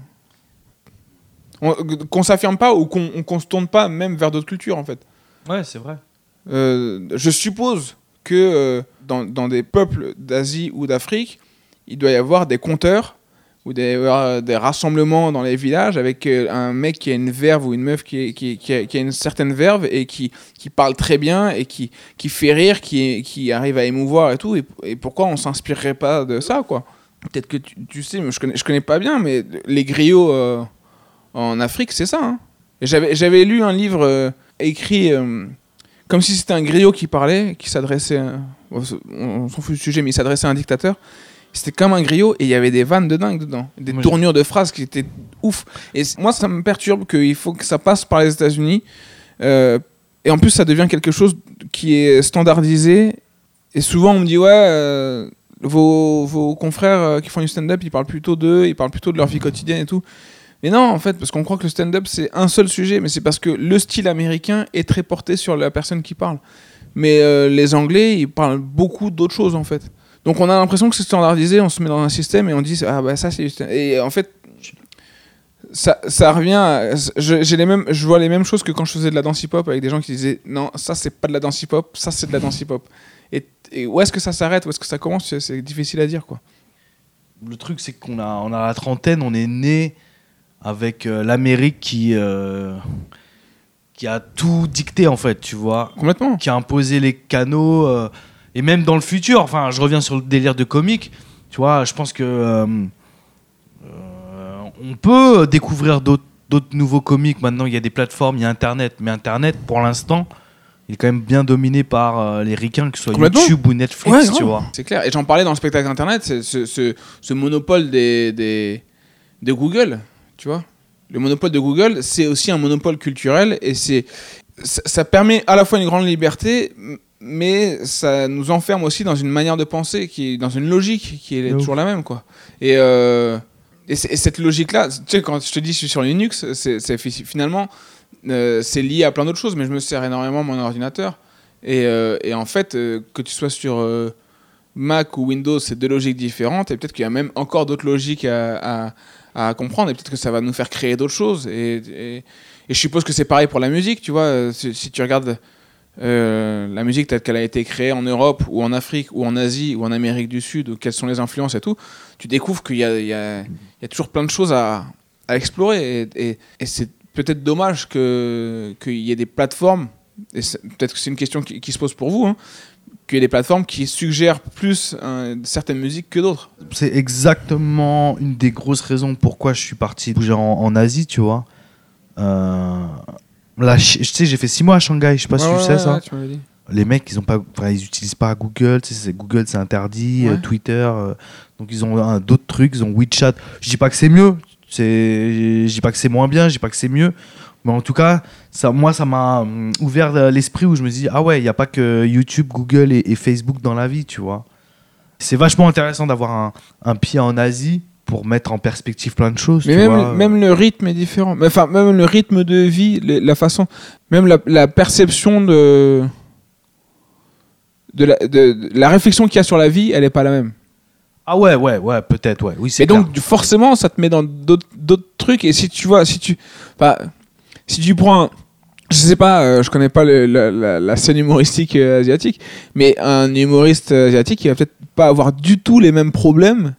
On- Qu'on s'affirme pas ou qu'on qu'on se tourne pas même vers d'autres cultures, en fait. Ouais, c'est vrai. Euh, je suppose que euh, dans, dans des peuples d'Asie ou d'Afrique, il doit y avoir des compteurs ou des, euh, des rassemblements dans les villages avec un mec qui a une verve ou une meuf qui, est- qui, qui a, qui a une certaine verve et qui, qui parle très bien et qui, qui fait rire, qui, qui arrive à émouvoir et tout. Et, et pourquoi on s'inspirerait pas de ça, quoi? Peut-être que tu, tu sais, mais je connais, je connais pas bien, mais les griots euh, en Afrique, c'est ça. hein. J'avais lu un livre euh, écrit euh, comme si c'était un griot qui parlait, qui s'adressait. bon, On, s'en fout du sujet, mais il s'adressait à un dictateur. C'était comme un griot et il y avait des vannes de dingue dedans, des tournures de phrases qui étaient ouf. Et moi, ça me perturbe qu'il faut que ça passe par les États-Unis. Euh, et en plus, ça devient quelque chose qui est standardisé. Et souvent, on me dit ouais. euh, vos, vos confrères euh, qui font du stand-up, ils parlent plutôt d'eux, ils parlent plutôt de leur vie quotidienne et tout. Mais non, en fait, parce qu'on croit que le stand-up, c'est un seul sujet, mais c'est parce que le style américain est très porté sur la personne qui parle. Mais euh, les Anglais, ils parlent beaucoup d'autres choses, en fait. Donc on a l'impression que c'est standardisé, on se met dans un système et on dit, ah bah ça c'est Et en fait, ça, ça revient je, les mêmes, je vois les mêmes choses que quand je faisais de la danse hip-hop avec des gens qui disaient, non, ça c'est pas de la danse hip-hop, ça c'est de la danse hip-hop. Et, et où est-ce que ça s'arrête, où est-ce que ça commence, c'est- difficile à dire, quoi. Le truc, c'est qu'on a, on a la trentaine, on est né avec euh, l'Amérique qui, euh, qui a tout dicté, en fait, tu vois. Complètement. Qui a imposé les canaux. euh, et même dans le futur, enfin, je reviens sur le délire de comique. Tu vois, je pense que. on peut découvrir d'autres d'autres nouveaux comiques. Maintenant, il y a des plateformes, il y a Internet. Mais Internet, pour l'instant, il est quand même bien dominé par euh, les ricains, que ce soit. YouTube ou Netflix, Ouais, tu vois. C'est clair. Et j'en parlais dans le spectacle internet, c'est ce, ce, ce monopole des, des, de Google, tu vois. Le monopole de Google, c'est aussi un monopole culturel et c'est ça, ça permet à la fois une grande liberté, mais ça nous enferme aussi dans une manière de penser, qui est dans une logique qui est toujours la même, quoi. Et, euh, et, cette logique-là, tu sais, quand je te dis je suis sur Linux, c'est c'est fi- finalement euh, c'est lié à plein d'autres choses, mais je me sers énormément mon ordinateur. Et, euh, en fait, euh, que tu sois sur Mac ou Windows, c'est deux logiques différentes. Et peut-être qu'il y a même encore d'autres logiques à, comprendre. Et peut-être que ça va nous faire créer d'autres choses. Et, je suppose que c'est pareil pour la musique. Tu vois, si, tu regardes la musique telle qu'elle a été créée en Europe ou en Afrique ou en Asie ou en Amérique du Sud, ou quelles sont les influences et tout, tu découvres qu'il y y a- toujours plein de choses à, à explorer. Et c'est peut-être dommage que- qu'il y ait des plateformes, et peut-être que c'est une question qui, qui se pose pour vous, hein, qu'il y ait des plateformes qui suggèrent plus euh, certaines musiques que d'autres. C'est exactement une des grosses raisons pourquoi je suis parti bouger en, en Asie, tu vois. Euh, là, je- sais, j'ai fait six mois à Shanghai, je sais pas si tu sais ça. tu m'avais dit. Les mecs, ils ont pas, ils utilisent pas Google, tu sais, c'est- Google c'est interdit, Ouais. euh, Twitter, euh, donc ils ont d'autres trucs, ils ont WeChat. Je dis pas que c'est mieux, je dis pas que c'est moins bien, je dis pas que c'est mieux, mais en tout cas, ça, moi, ça m'a hum, ouvert euh, l'esprit où je me dis ah ouais, il y a pas que YouTube, Google et, et Facebook dans la vie, tu vois. C'est vachement intéressant d'avoir un, un pied en Asie pour mettre en perspective plein de choses. Mais tu même, vois. même le rythme est différent. Enfin, même le rythme de vie, la façon, même la, la perception de, de, la, de- de la réflexion qu'il y a sur la vie, elle n'est pas la même. Ah ouais, ouais, ouais, peut-être, ouais. Oui, c'est Et clair. donc, forcément, ça te met dans d'autres d'autres trucs. Et si tu vois, si tu, bah, si tu prends, un- je sais pas, euh, je connais pas le- la, la- la scène humoristique euh, asiatique, mais un humoriste euh, asiatique, il va peut-être pas avoir du tout les mêmes problèmes.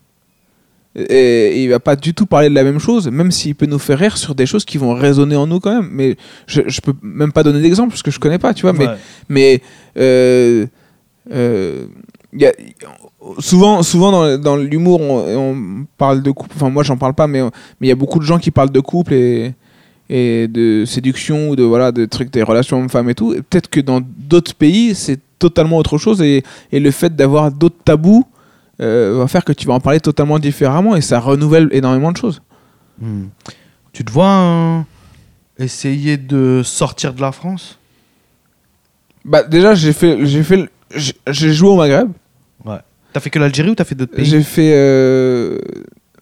Et il va pas du tout parler de la même chose, même s'il peut nous faire rire sur des choses qui vont résonner en nous quand même. Mais je, je peux même pas donner d'exemple parce que je connais pas, tu vois. Mais Ouais. mais euh, euh, y a- souvent, souvent dans, dans l'humour, on, on parle de couple. Enfin, moi, j'en parle pas, mais mais il y a beaucoup de gens qui parlent de couple et et de séduction ou de voilà de trucs des relations hommes-femmes et tout. Et Peut-être que dans d'autres pays, c'est totalement autre chose et, et le fait d'avoir d'autres tabous euh, va faire que tu vas en parler totalement différemment et ça renouvelle énormément de choses. Hmm. Tu te vois hein, essayer de sortir de la France? Bah, déjà, j'ai fait. J'ai fait. J'ai- joué au Maghreb. T'as fait que l'Algérie ou t'as fait d'autres pays J'ai fait euh,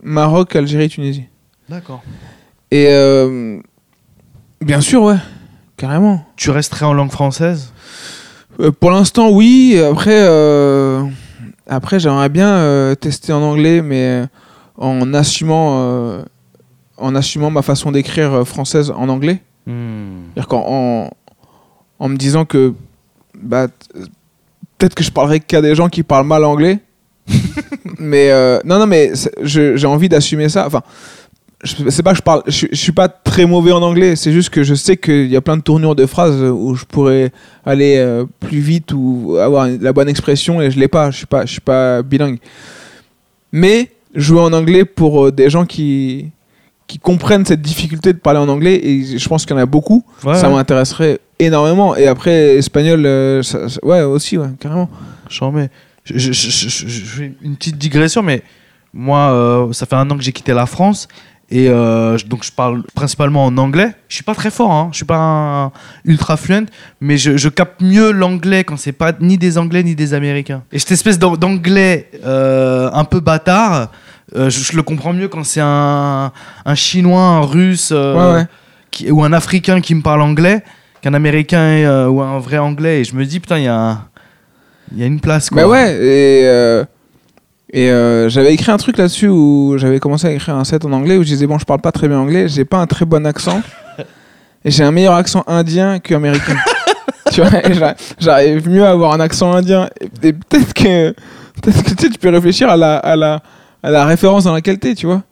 Maroc, Algérie, Tunisie. D'accord. Et. euh, bien sûr, ouais. Carrément. Tu resterais en langue française? Euh, pour l'instant, oui. Après, après j'aimerais bien tester en anglais, mais en assumant, en assumant ma façon d'écrire française en anglais. Hmm. C'est-à-dire qu'en en, en me disant que bah, peut-être que je parlerai qu'à des gens qui parlent mal anglais. mais euh, non, non, mais j'ai envie d'assumer ça. Enfin, je- c'est pas que je parle, je, je suis pas très mauvais en anglais. C'est juste que je sais qu'il y a plein de tournures de phrases où je pourrais aller euh, plus vite ou avoir la bonne expression et je l'ai pas. Je suis pas, je suis pas bilingue. Mais jouer en anglais pour euh, des gens qui qui comprennent cette difficulté de parler en anglais et je pense qu'il y en a beaucoup Ouais, ça ouais. m'intéresserait énormément. Et après, espagnol, euh, ça- ça- ouais, aussi, ouais, carrément. J'en mets. Je, je- je- je- je- je fais une petite digression, mais moi, euh, ça fait un an que j'ai quitté la France. Et euh, donc, je parle principalement en anglais. Je suis pas très fort, hein. je suis pas un ultra fluent, mais je, je capte mieux l'anglais quand c'est pas ni des Anglais ni des Américains. Et cette espèce d'an- d'anglais euh, un peu bâtard, euh, je, je le comprends mieux quand c'est un, un chinois, un russe euh, ouais, ouais. qui- ou un africain qui me parle anglais qu'un américain euh, ou un vrai anglais. Et je me dis, putain, il y a, y a une place. Quoi. Bah ouais, et, et j'avais écrit un truc là-dessus où j'avais commencé à écrire un set en anglais où je disais, bon, je parle pas très bien anglais, j'ai pas un très bon accent, et j'ai un meilleur accent indien qu'américain. tu vois, j'arrive mieux à avoir un accent indien. Et, et peut-être que, peut-être que tu sais, tu peux réfléchir à la, à la, à la référence dans laquelle t'es, tu vois.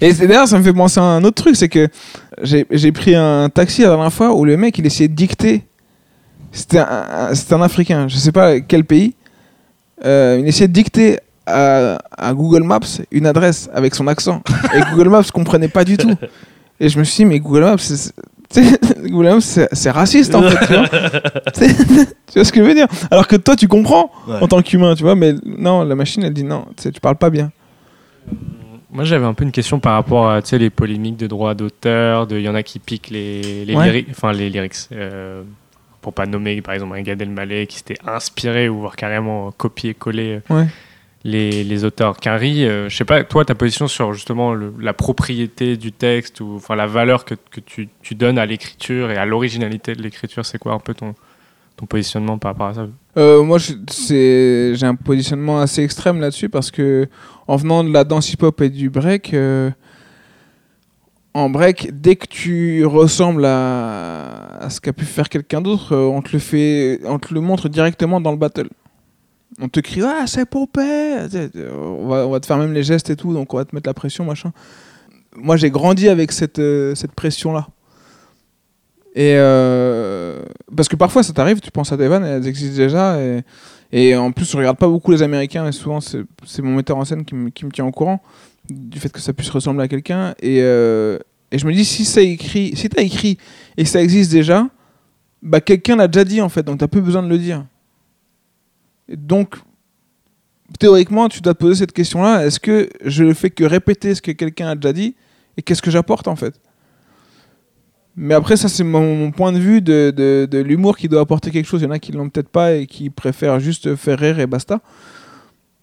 Et d'ailleurs, ça me fait penser à un autre truc, c'est que j'ai pris un taxi la dernière fois où le mec, il essayait de dicter. C'était un, un- Africain, je sais pas quel pays. Euh, il essayait de dicter à, à Google Maps une adresse avec son accent. Et Google Maps comprenait pas du tout. Et je me suis dit, mais Google Maps, c'est- c'est- Google Maps, raciste en fait. Tu vois, Tu ce que je veux dire? Alors que toi, tu comprends Ouais. en tant qu'humain, tu vois, mais non, la machine, elle dit non, tu parles pas bien. Moi, j'avais un peu une question par rapport à les polémiques de droits d'auteur. Il y en a qui piquent les, les, Ouais. lyri- les lyrics. euh, pour pas nommer, par exemple, un Gad Elmaleh qui s'était inspiré ou voire carrément copier-coller euh, Ouais. les, les auteurs. Quinry, euh, je sais pas, toi, ta position sur justement le- la propriété du texte ou enfin la valeur que, que tu, tu donnes à l'écriture et à l'originalité de l'écriture, c'est quoi un peu ton, ton positionnement par rapport à ça Euh, moi, j'ai un positionnement assez extrême là-dessus parce que en venant de la danse hip-hop et du break, euh, en break, dès que tu ressembles à, ce qu'a pu faire quelqu'un d'autre, euh, on te le fait, on te le montre directement dans le battle. On te crie ah c'est euh, on va, te faire même les gestes et tout, donc on va te mettre la pression machin. Moi, j'ai grandi avec cette cette pression là. Et euh, parce que parfois ça t'arrive, tu penses à des vannes, elles existent déjà. Et, en plus, je regarde pas beaucoup les Américains, et souvent c'est mon metteur en scène qui, me- tient au courant du fait que ça puisse ressembler à quelqu'un. Et, euh, je me dis, si ça écrit, si t'as écrit et que ça existe déjà, bah quelqu'un l'a déjà dit en fait, donc t'as plus besoin de le dire. Donc, théoriquement, tu dois te poser cette question-là est-ce que je ne fais que répéter ce que quelqu'un a déjà dit et qu'est-ce que j'apporte en fait? Mais après, ça, c'est mon, mon point de vue de, de, de l'humour qui doit apporter quelque chose. Il y en a qui l'ont peut-être pas et qui préfèrent juste faire rire et basta.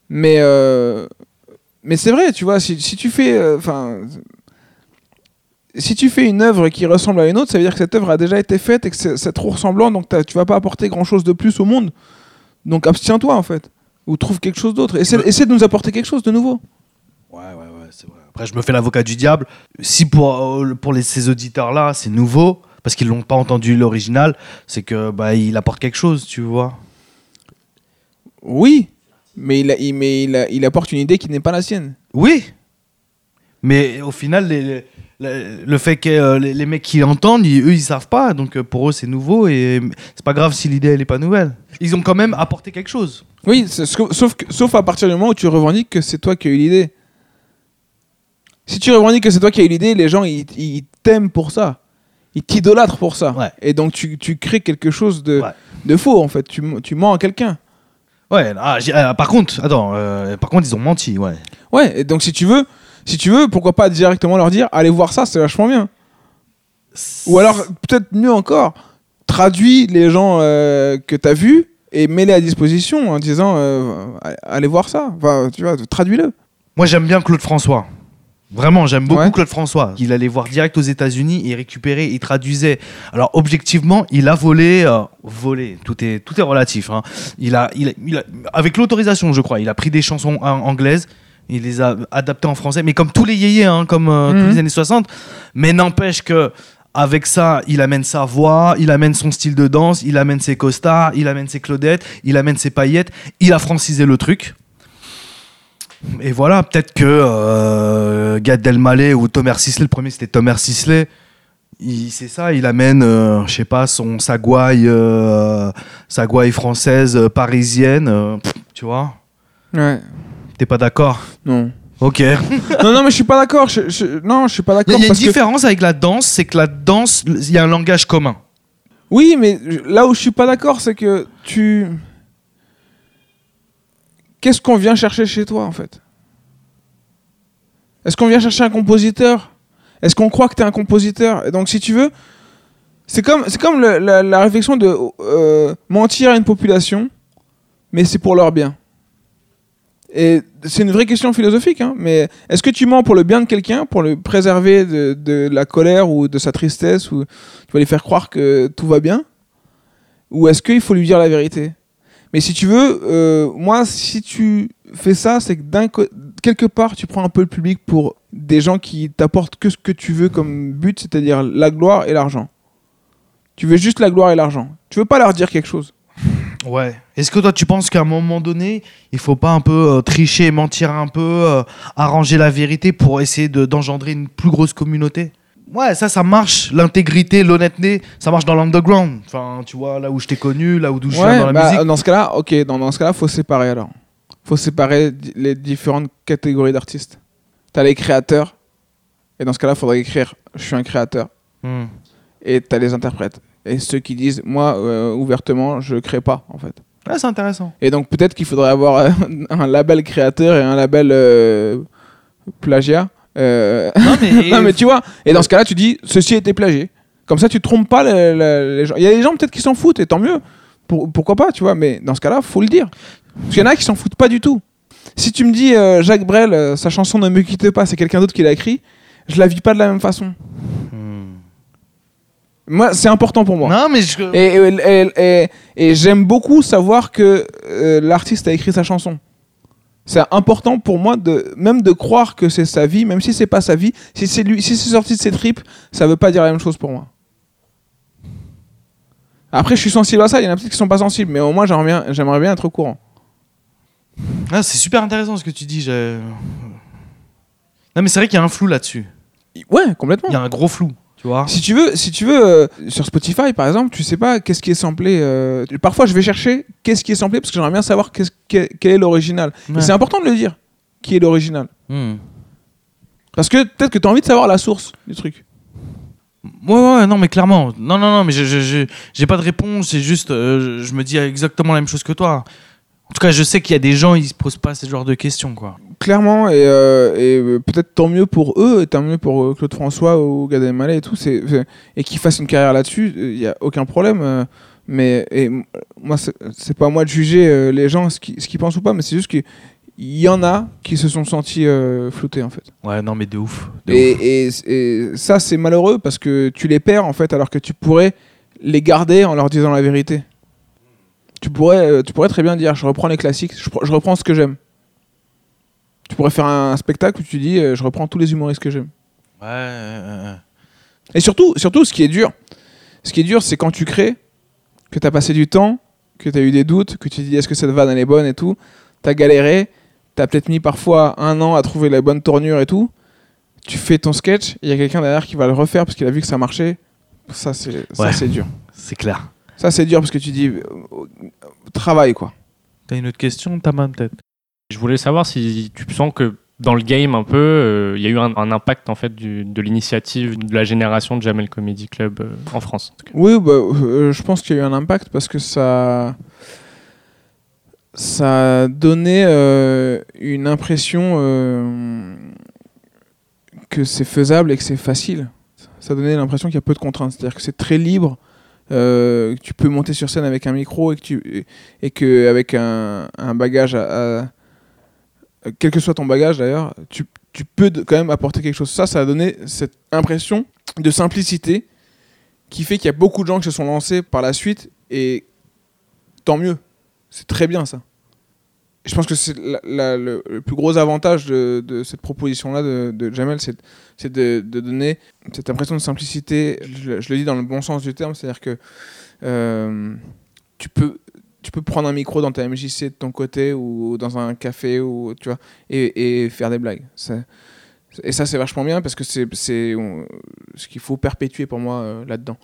Mais, euh, mais c'est vrai, tu vois, si, si tu fais. euh, Enfin. si tu fais une œuvre qui ressemble à une autre, ça veut dire que cette œuvre a déjà été faite et que c'est trop ressemblant, donc tu vas pas apporter grand chose de plus au monde. Donc abstiens-toi en fait. Ou trouve quelque chose d'autre. Essaie, essaie de nous apporter quelque chose de nouveau. Ouais, ouais, c'est vrai. Après, je me fais l'avocat du diable. Si pour, euh, pour les, ces auditeurs-là, c'est nouveau, parce qu'ils l'ont pas entendu l'original, c'est que bah, il apporte quelque chose, tu vois. Oui, mais il, a- il- mais il, a- il apporte une idée qui n'est pas la sienne. Oui. Mais au final, les- les- le, le fait que euh, les, les mecs qui l'entendent, ils- eux, ils savent pas. Donc euh, pour eux, c'est nouveau et c'est pas grave si l'idée, elle est pas nouvelle. Ils ont quand même apporté quelque chose. Oui, sauf, sauf que- sauf à partir du moment où tu revendiques que c'est toi qui as eu l'idée. Si tu revendiques que c'est toi qui as eu l'idée, les gens ils, ils t'aiment pour ça. Ils t'idolâtrent pour ça. Ouais. Et donc tu, tu crées quelque chose de, Ouais. de faux en fait. Tu, mens à quelqu'un. Ouais, ah, ah, par contre, attends, euh, par contre, ils ont menti, ouais. Ouais, et donc si tu veux, si tu veux, pourquoi pas directement leur dire allez voir ça, c'est vachement bien. Ou alors peut-être mieux encore, traduis les gens euh, que tu as vus et mets-les à disposition en disant euh, allez voir ça. Enfin, tu vois, traduis-le. Moi, j'aime bien Claude François. Vraiment, j'aime beaucoup Ouais. Claude François. Il allait voir direct aux États-Unis, il récupérait, il traduisait. Alors, objectivement, il a volé. euh, volé, tout est, tout est relatif. hein. Il a, il a- il a- avec l'autorisation, je crois, il a pris des chansons anglaises, il les a adaptées en français, mais comme tous les yéyés, hein, comme euh, Mhm. tous les années 60. Mais n'empêche que. Avec ça, il amène sa voix, il amène son style de danse, il amène ses costards, il amène ses claudettes, il amène ses paillettes, il a francisé le truc. Et voilà, peut-être que euh, Gad Elmaleh ou Tomer Sisley, le premier c'était Tomer Sisley, il- c'est ça, il amène, euh, je sais pas, son sa gouaille, euh, française euh, parisienne, euh, tu vois. Ouais. T'es pas d'accord? Non. Ok. Non, non, mais je suis pas d'accord. Je, je- non, je suis pas d'accord il y a une parce différence avec la danse, c'est que la danse, il y a un langage commun. Oui, mais là où je suis pas d'accord, c'est que tu. Qu'est-ce qu'on vient chercher chez toi, en fait? Est-ce qu'on vient chercher un compositeur? Est-ce qu'on croit que tu es un compositeur? Et donc, si tu veux, c'est comme, la réflexion de euh, mentir à une population, mais c'est pour leur bien. Et c'est une vraie question philosophique, hein, mais est-ce que tu mens pour le bien de quelqu'un, pour le préserver de, de la colère ou de sa tristesse, ou tu vas lui faire croire que tout va bien? Ou est-ce qu'il faut lui dire la vérité? Mais si tu veux, euh, moi, si tu fais ça, c'est que quelque part, tu prends un peu le public pour des gens qui t'apportent que ce que tu veux comme but, c'est-à-dire la gloire et l'argent. Tu veux juste la gloire et l'argent. Tu veux pas leur dire quelque chose. Ouais. Est-ce que toi tu penses qu'à un moment donné, il faut pas un peu euh, tricher, mentir un peu, euh, arranger la vérité pour essayer de- d'engendrer une plus grosse communauté? Ouais, ça, ça marche. L'intégrité, l'honnêteté, ça marche dans l'underground. Enfin, tu vois, là où je t'ai connu, là où d'où je viens dans la bah, musique. dans ce cas-là, ok, dans, dans ce cas-là, faut séparer alors. Faut séparer les différentes catégories d'artistes. T'as les créateurs, et dans ce cas-là, faudrait écrire je suis un créateur, Hmm. et t'as les interprètes. Et ceux qui disent moi, euh, ouvertement, je crée pas, en fait. Ouais, c'est intéressant. Et donc peut-être qu'il faudrait avoir un label créateur et un label euh, plagiat. Euh, Non, mais, non, mais tu vois, et dans ce cas-là, tu dis ceci été plagié. Comme ça, tu trompes pas le- le- les gens. Il y a des gens peut-être qui s'en foutent, et tant mieux. Pour- pourquoi pas, tu vois, mais dans ce cas-là, faut le dire. Parce qu'il y en a qui s'en foutent pas du tout. Si tu me dis euh, Jacques Brel, euh, sa chanson Ne me quitte pas, c'est quelqu'un d'autre qui l'a écrit, je la vis pas de la même façon. Hmm. Moi, c'est important pour moi. Non, mais je... Et, et- et- et- et j'aime beaucoup savoir que euh, l'artiste a écrit sa chanson. C'est important pour moi de même de croire que c'est sa vie, même si c'est pas sa vie. Si c'est lui, si c'est sorti de ses tripes, ça veut pas dire la même chose pour moi. Après, je suis sensible à ça. Il y en a peut-être qui sont pas sensibles, mais au moins j'aimerais bien, j'aimerais bien être au courant. Ah, c'est super intéressant ce que tu dis. Non, mais c'est vrai qu'il y a un flou là-dessus. Ouais, complètement. Il y a un gros flou, tu vois. Si tu veux, si tu veux euh, sur Spotify par exemple, tu sais pas qu'est-ce qui est samplé. euh, Parfois, je vais chercher qu'est-ce qui est samplé parce que j'aimerais bien savoir qu'est-ce- quel, quel est l'original. Et Ouais. c'est important de le dire, qui est l'original. Hmm. Parce que peut-être que tu as envie de savoir la source du truc. Ouais, ouais, non, mais clairement. Non, non, non, mais je- je- je- j'ai pas de réponse. C'est juste, euh, je je me dis exactement la même chose que toi. En tout cas, je sais qu'il y a des gens, ils se posent pas ce genre de questions, quoi. Clairement, et, euh, et euh, peut-être tant mieux pour eux, et tant mieux pour euh, Claude François ou Gad Elmaleh et tout, c'est, et qu'ils fassent une carrière là-dessus, il n'y a aucun problème. mais et, moi, c'est, pas à moi de juger les gens ce qu'ils, pensent ou pas, mais c'est juste qu'il y en a qui se sont sentis euh, floutés en fait. Ouais, non, mais de ouf. de ouf. Et, et- et ça, c'est malheureux parce que tu les perds en fait, alors que tu pourrais les garder en leur disant la vérité. Tu pourrais, euh, tu pourrais très bien dire je reprends les classiques, je, pre- je reprends ce que j'aime. Tu pourrais faire un spectacle où tu dis euh, je reprends tous les humoristes que j'aime. Ouais. Et surtout, surtout, ce qui est dur, ce qui est dur, c'est quand tu crées, que tu as passé du temps, que tu as eu des doutes, que tu te dis est-ce que cette vanne elle est bonne et tout, tu as galéré, tu as peut-être mis parfois un an à trouver la bonne tournure et tout. Tu fais ton sketch, il y a quelqu'un derrière qui va le refaire parce qu'il a vu que ça marchait. Ça, c'est ça, Ouais. c'est dur. c'est clair. Ça, c'est dur parce que tu dis euh, euh, travail quoi. T'as une autre question, ta main peut-être? Je voulais savoir si tu sens que dans le game un peu, euh, il y a eu un, un impact en fait du- de l'initiative de la génération de Jamel Comedy Club euh, en France. en. Oui, bah, euh, je pense qu'il y a eu un impact parce que ça, ça a donné euh, une impression euh, que c'est faisable et que c'est facile. Ça a donné l'impression qu'il y a peu de contraintes, c'est-à-dire que c'est très libre euh, tu peux monter sur scène avec un micro et que avec un, bagage à, quel que soit ton bagage d'ailleurs, tu, tu peux quand même apporter quelque chose. Ça, ça a donné cette impression de simplicité qui fait qu'il y a beaucoup de gens qui se sont lancés par la suite et tant mieux. C'est très bien ça. Je pense que c'est le, plus gros avantage de, cette proposition-là de, Jamel, c'est de, donner cette impression de simplicité. Je, le- dis dans le bon sens du terme, c'est-à-dire que euh, tu peux prendre un micro dans ta MJC de ton côté ou dans un café ou tu vois et, faire des blagues. Et ça c'est vachement bien parce que c'est ce qu'il faut perpétuer pour moi euh, là-dedans.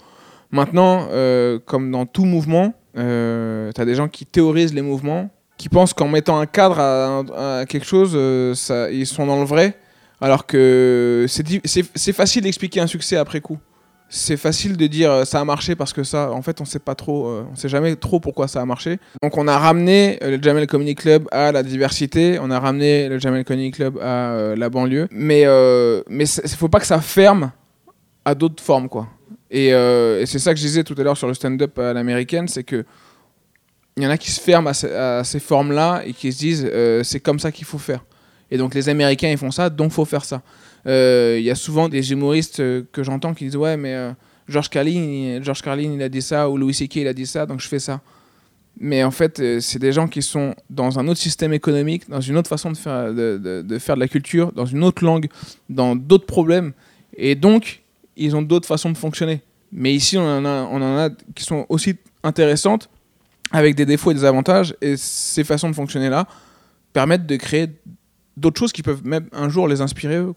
Maintenant, euh, comme dans tout mouvement, tu as des gens qui théorisent les mouvements, qui pensent qu'en mettant un cadre à, quelque chose, euh, ils sont dans le vrai, alors que c'est facile d'expliquer un succès après coup. C'est facile de dire euh, ça a marché parce que ça, en fait, on sait pas trop, euh, on sait jamais trop pourquoi ça a marché. Donc on a ramené euh, le Jamel Comedy Club à la diversité, on a ramené le Jamel Comedy Club à la banlieue, mais mais faut pas que ça ferme à d'autres formes quoi. Et, et c'est ça que je disais tout à l'heure sur le stand-up à l'américaine, c'est que il y en a qui se ferment à, ce- à ces formes-là et qui se disent euh, c'est comme ça qu'il faut faire. Et donc les Américains ils font ça, donc faut faire ça. Euh, Il y a souvent des humoristes euh, que j'entends qui disent ouais mais George Carlin, George Carlin il a dit ça ou Louis C.K. il a dit ça, donc je fais ça. Mais en fait, c'est des gens qui sont dans un autre système économique, dans une autre façon de faire de, de- de faire de la culture, dans une autre langue, dans d'autres problèmes. Et donc, ils ont d'autres façons de fonctionner. Mais ici, on en a, on en a qui sont aussi intéressantes, avec des défauts et des avantages. Et ces façons de fonctionner-là permettent de créer d'autres choses qui peuvent même un jour les inspirer eux.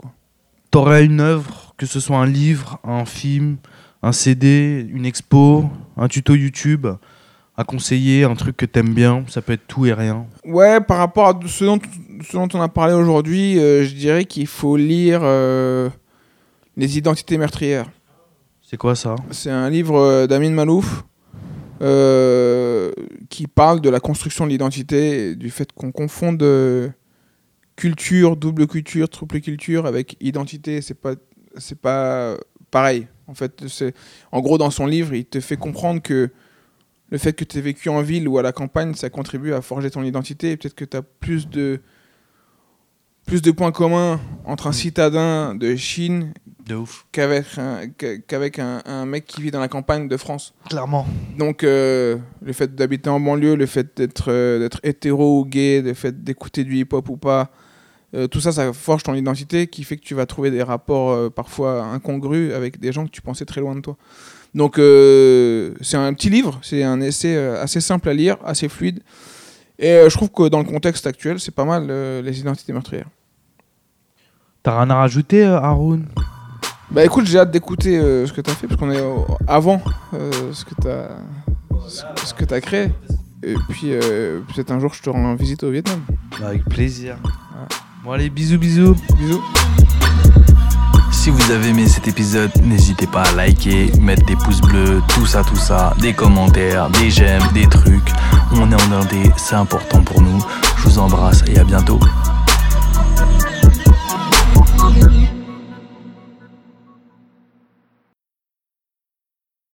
T'aurais une œuvre, que ce soit un livre, un film, un CD, une expo, un tuto YouTube à conseiller, un truc que t'aimes bien, ça peut être tout et rien. Ouais, par rapport à ce dont, ce dont on a parlé aujourd'hui, euh, je dirais qu'il faut lire euh, Les identités meurtrières. C'est quoi ça? C'est un livre euh, d'Amin Malouf euh, qui parle de la construction de l'identité, du fait qu'on confonde euh, culture, double culture, triple culture avec identité. C'est pas, c'est pas pareil. En fait, c'est, en gros, dans son livre, il te fait comprendre que le fait que tu aies vécu en ville ou à la campagne, ça contribue à forger ton identité. Et peut-être que tu as plus de, plus de points communs entre un citadin de Chine De ouf. qu'avec un, qu'- qu'avec un, un mec qui vit dans la campagne de France. Clairement. Donc euh, le fait d'habiter en banlieue, le fait d'être euh, d'être hétéro ou gay, le fait d'écouter du hip-hop ou pas, euh, tout ça, ça forge ton identité qui fait que tu vas trouver des rapports euh, parfois incongrus avec des gens que tu pensais très loin de toi. Donc euh, c'est un petit livre, c'est un essai euh, assez simple à lire, assez fluide. Et euh, je trouve que dans le contexte actuel, c'est pas mal euh, les identités meurtrières. T'as rien à rajouter, euh, Haroun? Bah écoute, j'ai hâte d'écouter euh, ce que t'as fait, parce qu'on est avant euh, ce que t'as ce que t'as créé. Et puis euh, peut-être un jour je te rends visite au Vietnam. Bah, avec plaisir. Bon allez, bisous bisous. Bisous. Si vous avez aimé cet épisode, n'hésitez pas à liker, mettre des pouces bleus, tout ça, tout ça, des commentaires, des j'aime, des trucs. On est en Indé, c'est important pour nous. Je vous embrasse et à bientôt.